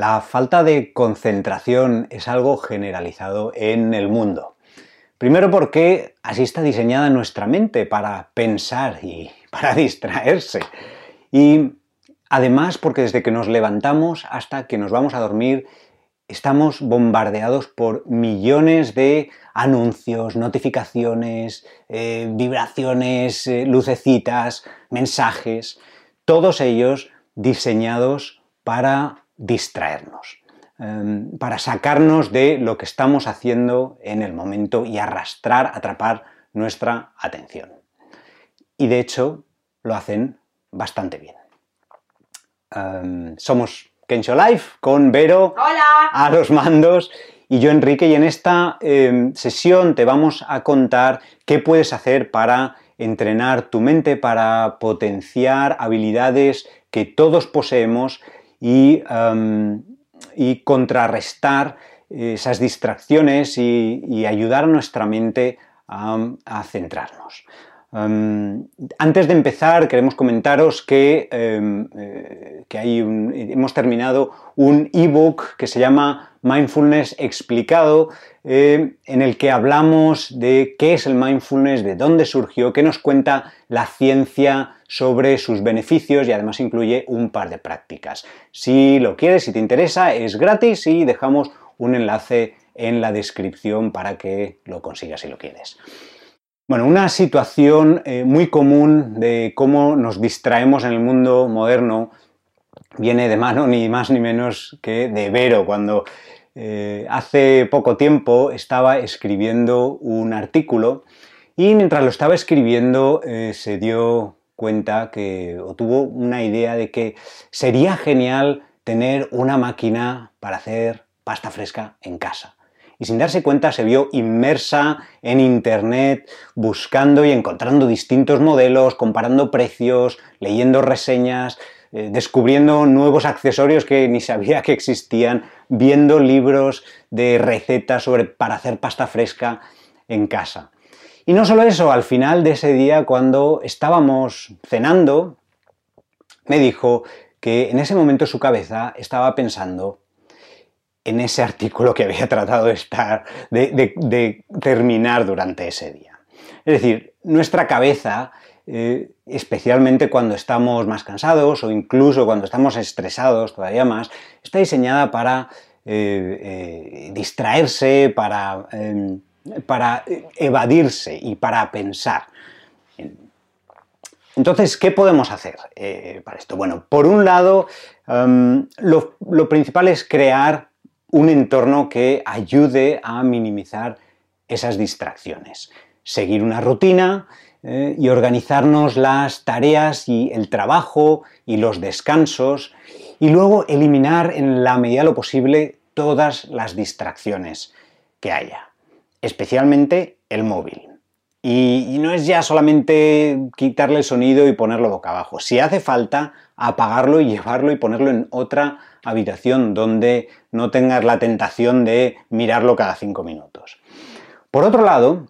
La falta de concentración es algo generalizado en el mundo. Primero porque así está diseñada nuestra mente para pensar y para distraerse. Y además porque desde que nos levantamos hasta que nos vamos a dormir estamos bombardeados por millones de anuncios, notificaciones, eh, vibraciones, eh, lucecitas, mensajes, todos ellos diseñados para distraernos, em, para sacarnos de lo que estamos haciendo en el momento y arrastrar, atrapar nuestra atención. Y de hecho lo hacen bastante bien. Em, somos Kensho Life con Vero a los mandos y yo Enrique y en esta em, sesión te vamos a contar qué puedes hacer para entrenar tu mente, para potenciar habilidades que todos poseemos y, contrarrestar esas distracciones y, ayudar a nuestra mente a, centrarnos. Antes de empezar, queremos comentaros que, em, eh, que hemos terminado un ebook que se llama Mindfulness explicado, eh, en el que hablamos de qué es el mindfulness, de dónde surgió, qué nos cuenta la ciencia sobre sus beneficios y además incluye un par de prácticas. Si lo quieres, si te interesa, es gratis y dejamos un enlace en la descripción para que lo consigas si lo quieres. Bueno, una situación eh, muy común de cómo nos distraemos en el mundo moderno viene de mano ni más ni menos que de Vero, cuando eh, hace poco tiempo estaba escribiendo un artículo y mientras lo estaba escribiendo eh, se dio cuenta que, o tuvo una idea de que sería genial tener una máquina para hacer pasta fresca en casa. Y sin darse cuenta se vio inmersa en Internet buscando y encontrando distintos modelos, comparando precios, leyendo reseñas, eh, descubriendo nuevos accesorios que ni sabía que existían, viendo libros de recetas sobre, para hacer pasta fresca en casa. Y no solo eso, al final de ese día, cuando estábamos cenando, me dijo que en ese momento su cabeza estaba pensando en ese artículo que había tratado de, estar, de terminar durante ese día. Es decir, nuestra cabeza eh, especialmente cuando estamos más cansados o incluso cuando estamos estresados todavía más, está diseñada para eh, eh, distraerse, para, em, para evadirse y para pensar. Entonces, ¿qué podemos hacer para esto? Bueno, por un lado, em, lo, lo principal es crear un entorno que ayude a minimizar esas distracciones. Seguir una rutina, eh, y organizarnos las tareas y el trabajo y los descansos y luego eliminar en la medida de lo posible todas las distracciones que haya, especialmente el móvil. Y, no es ya solamente quitarle el sonido y ponerlo boca abajo. Si hace falta, apagarlo y llevarlo y ponerlo en otra habitación donde no tengas la tentación de mirarlo cada cinco minutos. Por otro lado,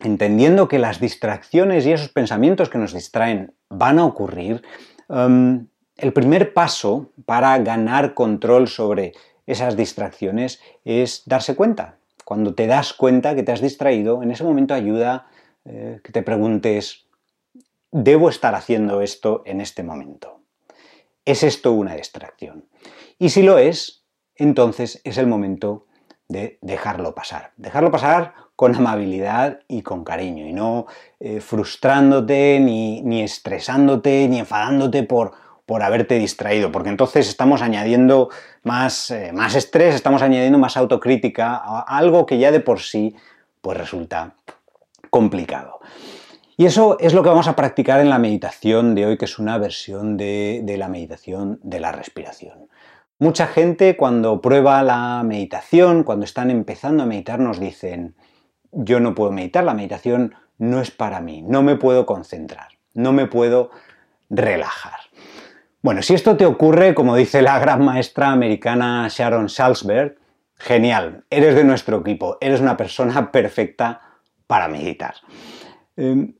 entendiendo que las distracciones y esos pensamientos que nos distraen van a ocurrir, em, el primer paso para ganar control sobre esas distracciones es darse cuenta. Cuando te das cuenta que te has distraído, en ese momento ayuda eh, que te preguntes, ¿debo estar haciendo esto en este momento? ¿Es esto una distracción? Y si lo es, entonces es el momento de dejarlo pasar. Dejarlo pasar con amabilidad y con cariño, y no eh, frustrándote, ni, estresándote, ni enfadándote por, por haberte distraído, porque entonces estamos añadiendo más, eh, más estrés, estamos añadiendo más autocrítica a algo que ya de por sí pues resulta complicado. Y eso es lo que vamos a practicar en la meditación de hoy, que es una versión de, la meditación de la respiración. Mucha gente cuando prueba la meditación, cuando están empezando a meditar, nos dicen, yo no puedo meditar, la meditación no es para mí, no me puedo concentrar, no me puedo relajar. Bueno, si esto te ocurre, como dice la gran maestra americana Sharon Salzberg, genial, eres de nuestro equipo, eres una persona perfecta para meditar. Em,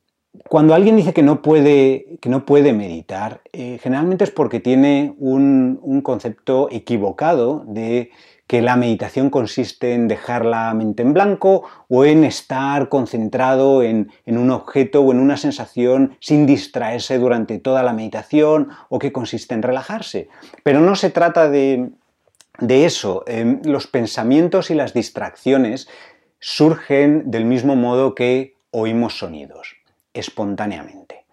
cuando alguien dice que no puede, que no puede meditar, eh, generalmente es porque tiene un, concepto equivocado de que la meditación consiste en dejar la mente en blanco o en estar concentrado en, un objeto o en una sensación sin distraerse durante toda la meditación o que consiste en relajarse. Pero no se trata de, eso. Em, los pensamientos y las distracciones surgen del mismo modo que oímos sonidos espontáneamente.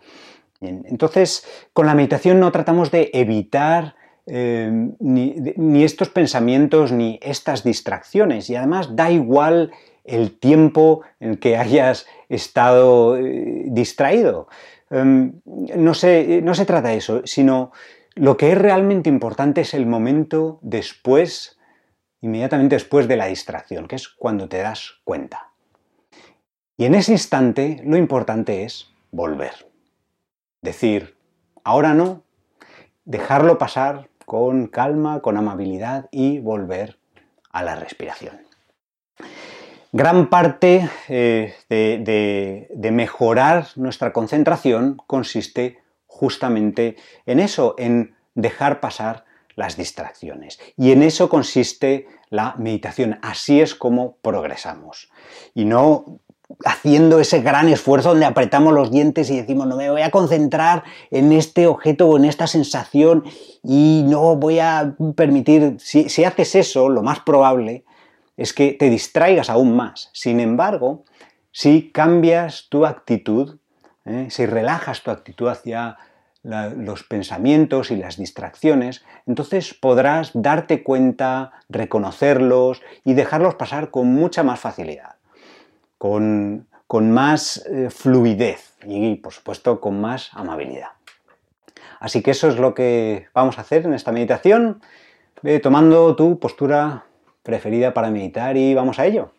entonces, con la meditación no tratamos de evitar eh, ni, estos pensamientos ni estas distracciones y además da igual el tiempo en que hayas estado eh, distraído. Em, no, se, no se trata de eso, sino lo que es realmente importante es el momento después, inmediatamente después de la distracción, que es cuando te das cuenta. Y en ese instante lo importante es volver. Decir, ahora no, dejarlo pasar con calma, con amabilidad y volver a la respiración. Gran parte eh, de, mejorar nuestra concentración consiste justamente en eso, en dejar pasar las distracciones. Y en eso consiste la meditación. Así es como progresamos. Y no haciendo ese gran esfuerzo donde apretamos los dientes y decimos, no me voy a concentrar en este objeto o en esta sensación y no voy a permitir, si, haces eso, lo más probable es que te distraigas aún más. Sin embargo, si cambias tu actitud, ¿eh? si relajas tu actitud hacia los pensamientos y las distracciones, entonces podrás darte cuenta, reconocerlos y dejarlos pasar con mucha más facilidad con, más eh, fluidez y, por supuesto, con más amabilidad. Así que eso es lo que vamos a hacer en esta meditación, tomando tu postura preferida para meditar y vamos a ello.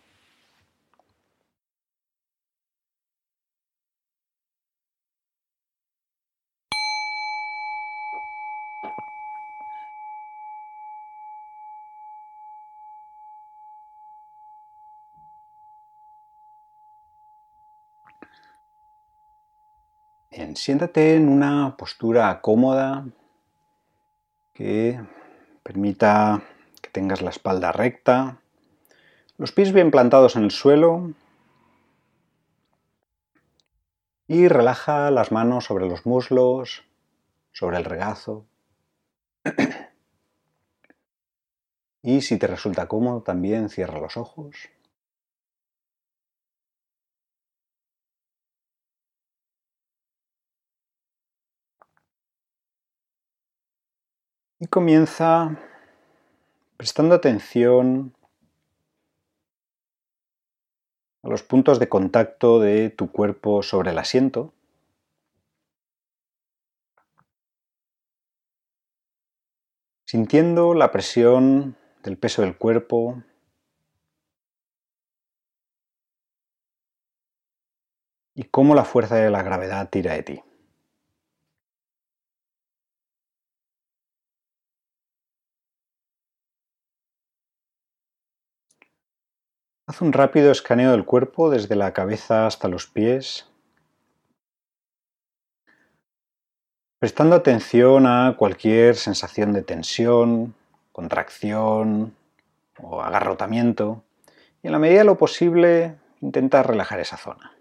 Siéntate en una postura cómoda que permita que tengas la espalda recta, los pies bien plantados en el suelo y relaja las manos sobre los muslos, sobre el regazo. Y si te resulta cómodo, también cierra los ojos. Y comienza prestando atención a los puntos de contacto de tu cuerpo sobre el asiento. Sintiendo la presión del peso del cuerpo y cómo la fuerza de la gravedad tira de ti. Haz un rápido escaneo del cuerpo desde la cabeza hasta los pies, prestando atención a cualquier sensación de tensión, contracción o agarrotamiento y en la medida de lo posible intenta relajar esa zona.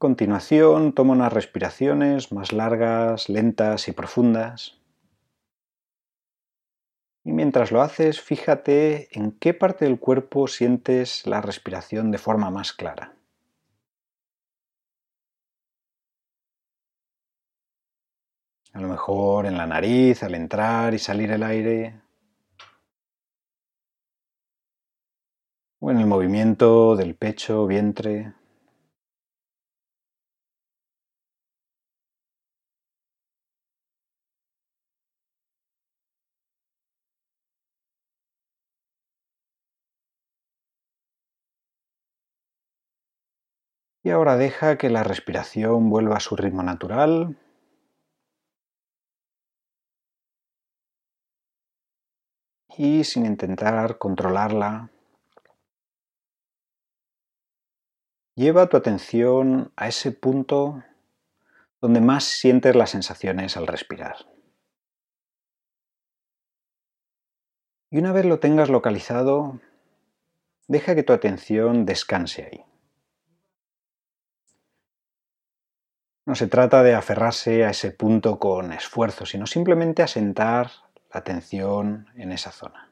Continuación, toma unas respiraciones más largas, lentas y profundas. Y mientras lo haces, fíjate en qué parte del cuerpo sientes la respiración de forma más clara. A lo mejor en la nariz al entrar y salir el aire. O en el movimiento del pecho, vientre. Y ahora deja que la respiración vuelva a su ritmo natural. Y sin intentar controlarla, lleva tu atención a ese punto donde más sientes las sensaciones al respirar. Y una vez lo tengas localizado, deja que tu atención descanse ahí. No se trata de aferrarse a ese punto con esfuerzo, sino simplemente asentar la atención en esa zona.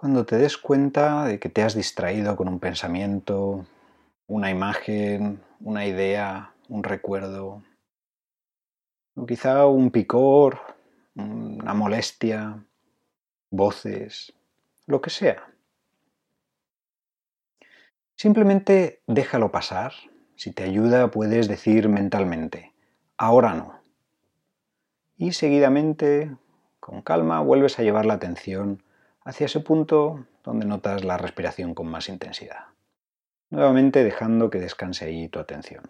Cuando te des cuenta de que te has distraído con un pensamiento, una imagen, una idea, un recuerdo, o quizá un picor, una molestia, voces, lo que sea. Simplemente déjalo pasar. Si te ayuda puedes decir mentalmente, ahora no. Y seguidamente, con calma, vuelves a llevar la atención hacia ese punto donde notas la respiración con más intensidad. Nuevamente dejando que descanse ahí tu atención.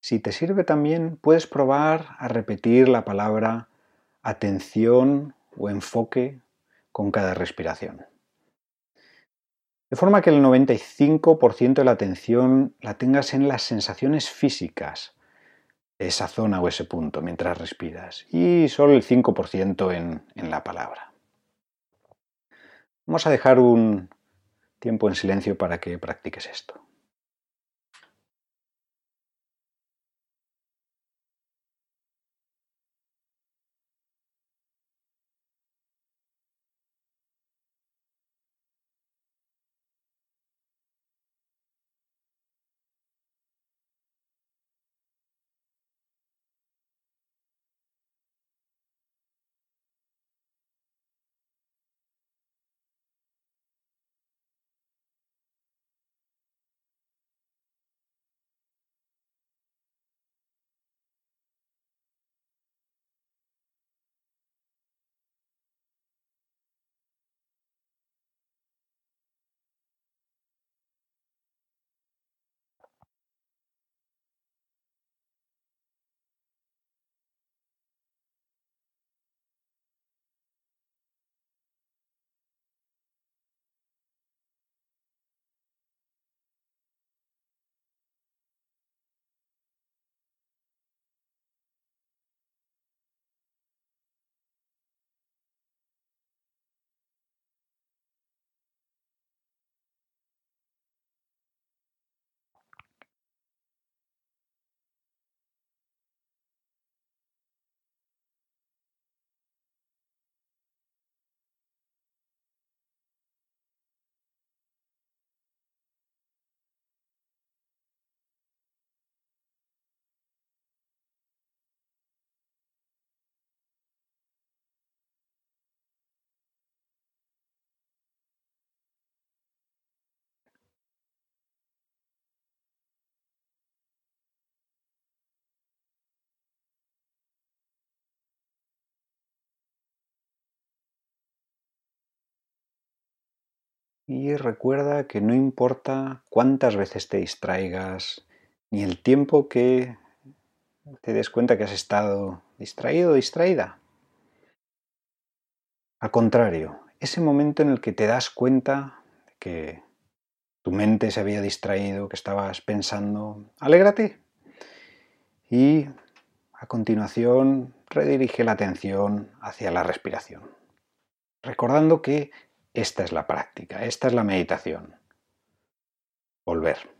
Si te sirve también, puedes probar a repetir la palabra atención o enfoque con cada respiración. De forma que el 95% de la atención la tengas en las sensaciones físicas, esa zona o ese punto mientras respiras y solo el 5% en, en la palabra. Vamos a dejar un tiempo en silencio para que practiques esto. Y recuerda que no importa cuántas veces te distraigas, ni el tiempo que te des cuenta que has estado distraído o distraída. Al contrario, ese momento en el que te das cuenta que tu mente se había distraído, que estabas pensando, alégrate. Y a continuación redirige la atención hacia la respiración, recordando que esta es la práctica, esta es la meditación. Volver.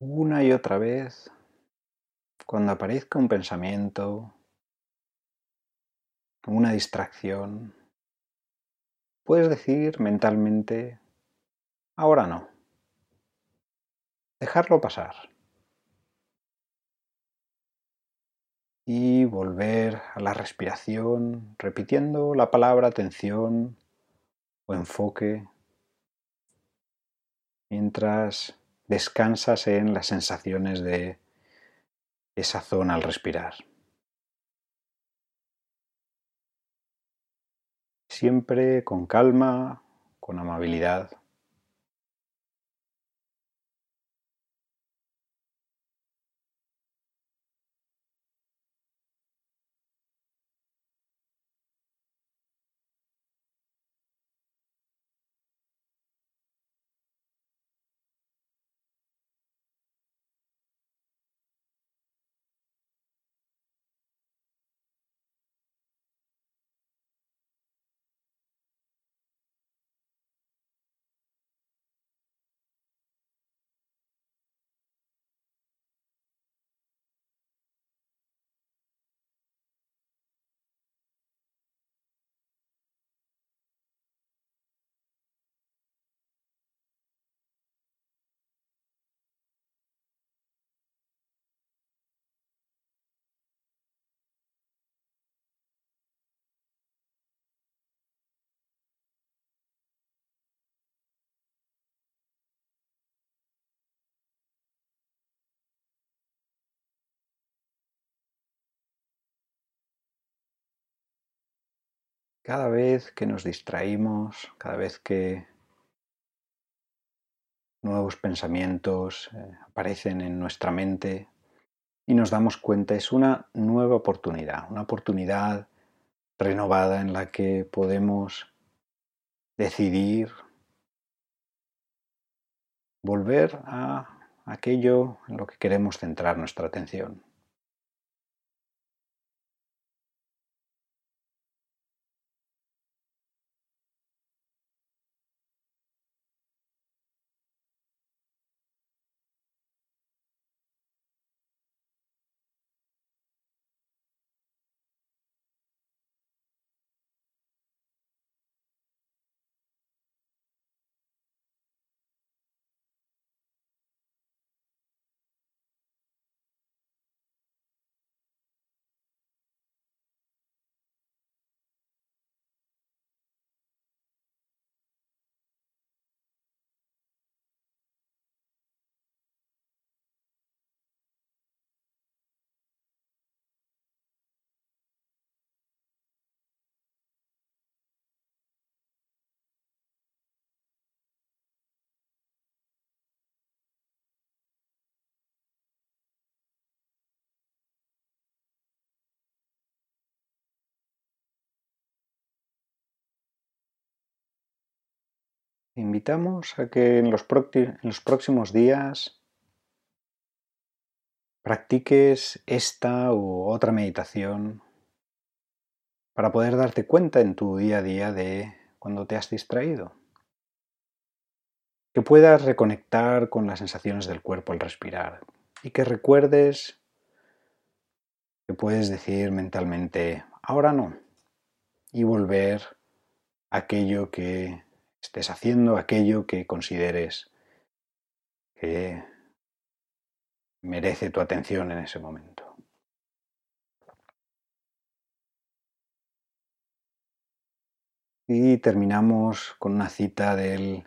Una y otra vez, cuando aparezca un pensamiento, una distracción, puedes decir mentalmente, ahora no. Dejarlo pasar. Y volver a la respiración, repitiendo la palabra atención o enfoque, mientras descansas en las sensaciones de esa zona al respirar. Siempre con calma, con amabilidad. Cada vez que nos distraímos, cada vez que nuevos pensamientos eh, aparecen en nuestra mente y nos damos cuenta, es una nueva oportunidad, una oportunidad renovada en la que podemos decidir volver a aquello en lo que queremos centrar nuestra atención. Invitamos a que en los, próximos días practiques esta u otra meditación para poder darte cuenta en tu día a día de cuando te has distraído. Que puedas reconectar con las sensaciones del cuerpo al respirar y que recuerdes que puedes decir mentalmente, ahora no, y volver a aquello que estés haciendo aquello que consideres que merece tu atención en ese momento. Y terminamos con una cita del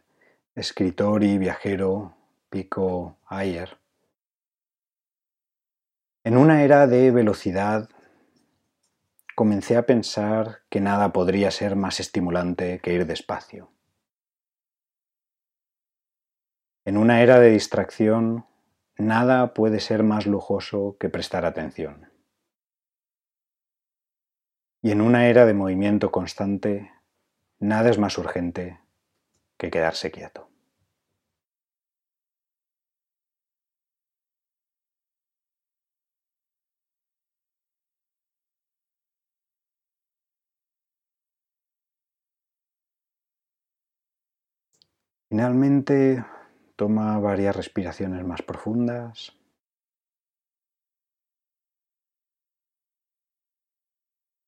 escritor y viajero Pico Ayer. En una era de velocidad comencé a pensar que nada podría ser más estimulante que ir despacio. En una era de distracción, nada puede ser más lujoso que prestar atención. Y en una era de movimiento constante, nada es más urgente que quedarse quieto. Finalmente, toma varias respiraciones más profundas.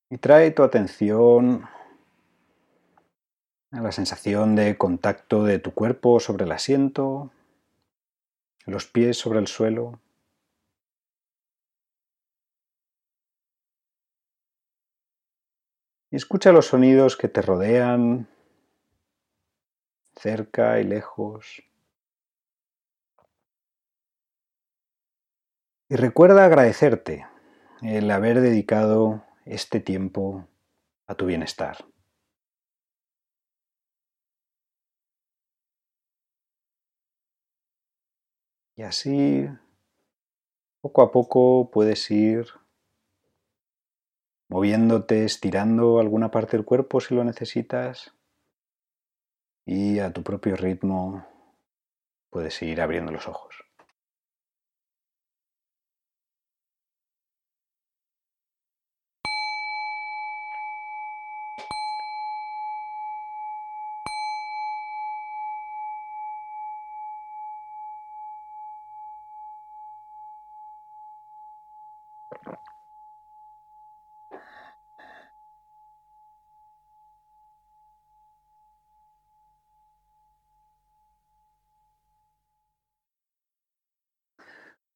Y trae tu atención a la sensación de contacto de tu cuerpo sobre el asiento, los pies sobre el suelo. Y escucha los sonidos que te rodean, cerca y lejos. Y recuerda agradecerte el haber dedicado este tiempo a tu bienestar. Y así, poco a poco, puedes ir moviéndote, estirando alguna parte del cuerpo si lo necesitas. Y a tu propio ritmo puedes ir abriendo los ojos.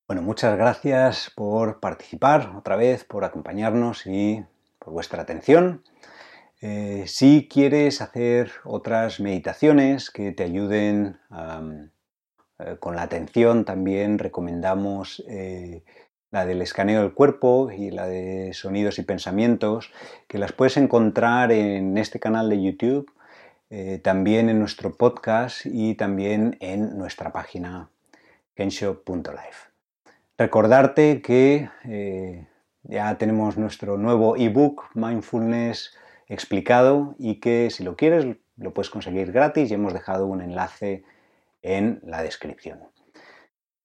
Bueno, muchas gracias por participar otra vez, por acompañarnos y por vuestra atención. Eh, si quieres hacer otras meditaciones que te ayuden eh, con la atención, también recomendamos eh, la del escaneo del cuerpo y la de sonidos y pensamientos, que las puedes encontrar en este canal de YouTube, también en nuestro podcast y también en nuestra página kensho.life. Recordarte que eh, ya tenemos nuestro nuevo ebook Mindfulness explicado y que si lo quieres lo puedes conseguir gratis y hemos dejado un enlace en la descripción.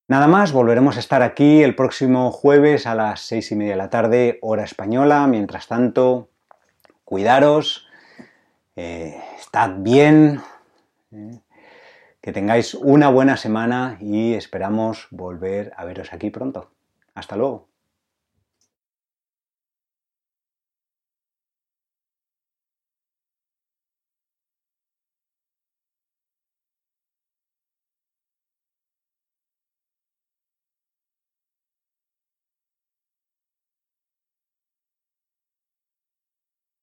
Nada más, volveremos a estar aquí el próximo jueves a las seis y media de la tarde, hora española. Mientras tanto, cuidaros, eh, estad bien. Eh, que tengáis una buena semana y esperamos volver a veros aquí pronto. Hasta luego.